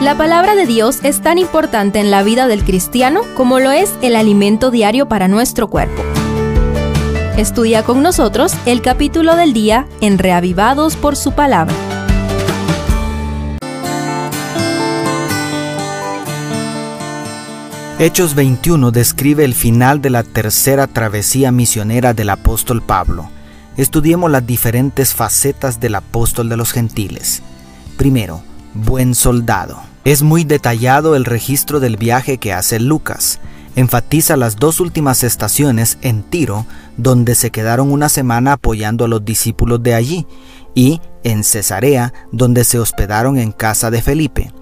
La palabra de Dios es tan importante en la vida del cristiano como lo es el alimento diario para nuestro cuerpo. Estudia con nosotros el capítulo del día en Reavivados por su palabra. Hechos 21 describe el final de la tercera travesía misionera del apóstol Pablo. Estudiemos las diferentes facetas del apóstol de los gentiles. Primero, buen soldado. Es muy detallado el registro del viaje que hace Lucas. Enfatiza las dos últimas estaciones en Tiro, donde se quedaron una semana apoyando a los discípulos de allí, y en Cesarea, donde se hospedaron en casa de Felipe.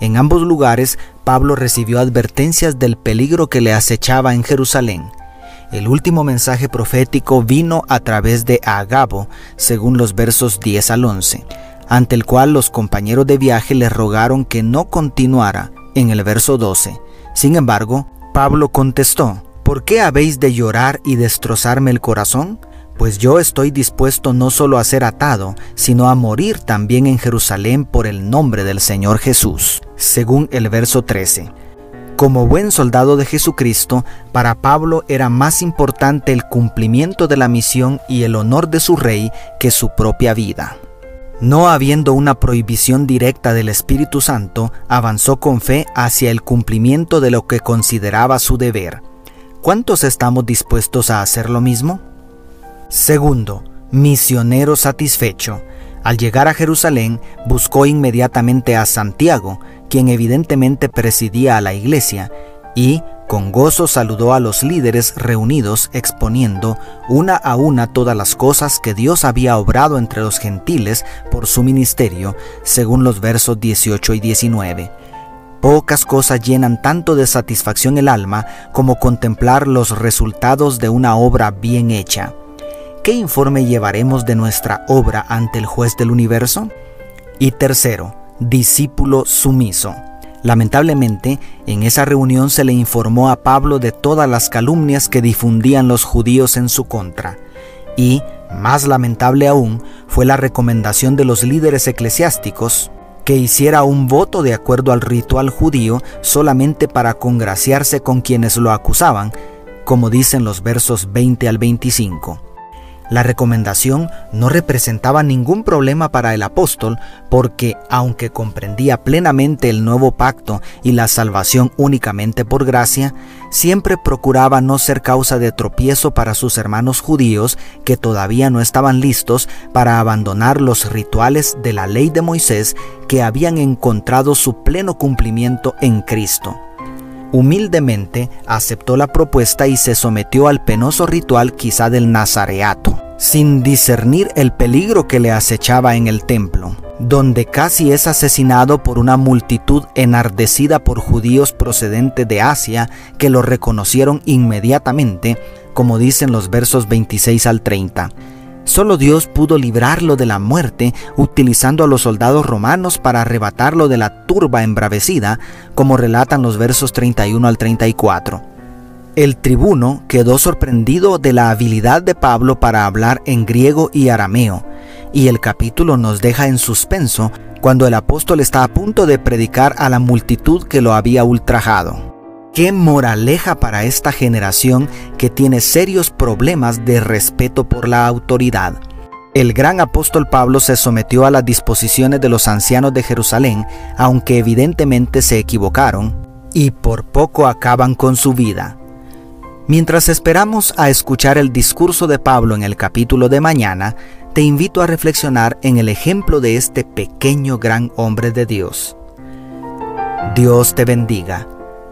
En ambos lugares, Pablo recibió advertencias del peligro que le acechaba en Jerusalén. El último mensaje profético vino a través de Agabo, según los versos 10 al 11, ante el cual los compañeros de viaje le rogaron que no continuara, en el verso 12. Sin embargo, Pablo contestó, ¿por qué habéis de llorar y destrozarme el corazón? Pues yo estoy dispuesto no solo a ser atado, sino a morir también en Jerusalén por el nombre del Señor Jesús, según el verso 13. Como buen soldado de Jesucristo, para Pablo era más importante el cumplimiento de la misión y el honor de su rey que su propia vida. No habiendo una prohibición directa del Espíritu Santo, avanzó con fe hacia el cumplimiento de lo que consideraba su deber. ¿Cuántos estamos dispuestos a hacer lo mismo? Segundo, misionero satisfecho. Al llegar a Jerusalén, buscó inmediatamente a Santiago, quien evidentemente presidía a la iglesia, y con gozo saludó a los líderes reunidos exponiendo una a una todas las cosas que Dios había obrado entre los gentiles por su ministerio, según los versos 18 y 19. Pocas cosas llenan tanto de satisfacción el alma como contemplar los resultados de una obra bien hecha. ¿qué informe llevaremos de nuestra obra ante el juez del universo? Y tercero, discípulo sumiso. Lamentablemente, en esa reunión se le informó a Pablo de todas las calumnias que difundían los judíos en su contra. Y, más lamentable aún, fue la recomendación de los líderes eclesiásticos que hiciera un voto de acuerdo al ritual judío solamente para congraciarse con quienes lo acusaban, como dicen los versos 20 al 25. La recomendación no representaba ningún problema para el apóstol porque, aunque comprendía plenamente el nuevo pacto y la salvación únicamente por gracia, siempre procuraba no ser causa de tropiezo para sus hermanos judíos que todavía no estaban listos para abandonar los rituales de la ley de Moisés que habían encontrado su pleno cumplimiento en Cristo. Humildemente aceptó la propuesta y se sometió al penoso ritual quizá del nazareato, sin discernir el peligro que le acechaba en el templo, donde casi es asesinado por una multitud enardecida por judíos procedentes de Asia que lo reconocieron inmediatamente, como dicen los versos 26 al 30. Solo Dios pudo librarlo de la muerte utilizando a los soldados romanos para arrebatarlo de la turba embravecida, como relatan los versos 31 al 34. El tribuno quedó sorprendido de la habilidad de Pablo para hablar en griego y arameo, y el capítulo nos deja en suspenso cuando el apóstol está a punto de predicar a la multitud que lo había ultrajado. Qué moraleja para esta generación que tiene serios problemas de respeto por la autoridad. El gran apóstol Pablo se sometió a las disposiciones de los ancianos de Jerusalén, aunque evidentemente se equivocaron, y por poco acaban con su vida. Mientras esperamos a escuchar el discurso de Pablo en el capítulo de mañana, te invito a reflexionar en el ejemplo de este pequeño gran hombre de Dios. Dios te bendiga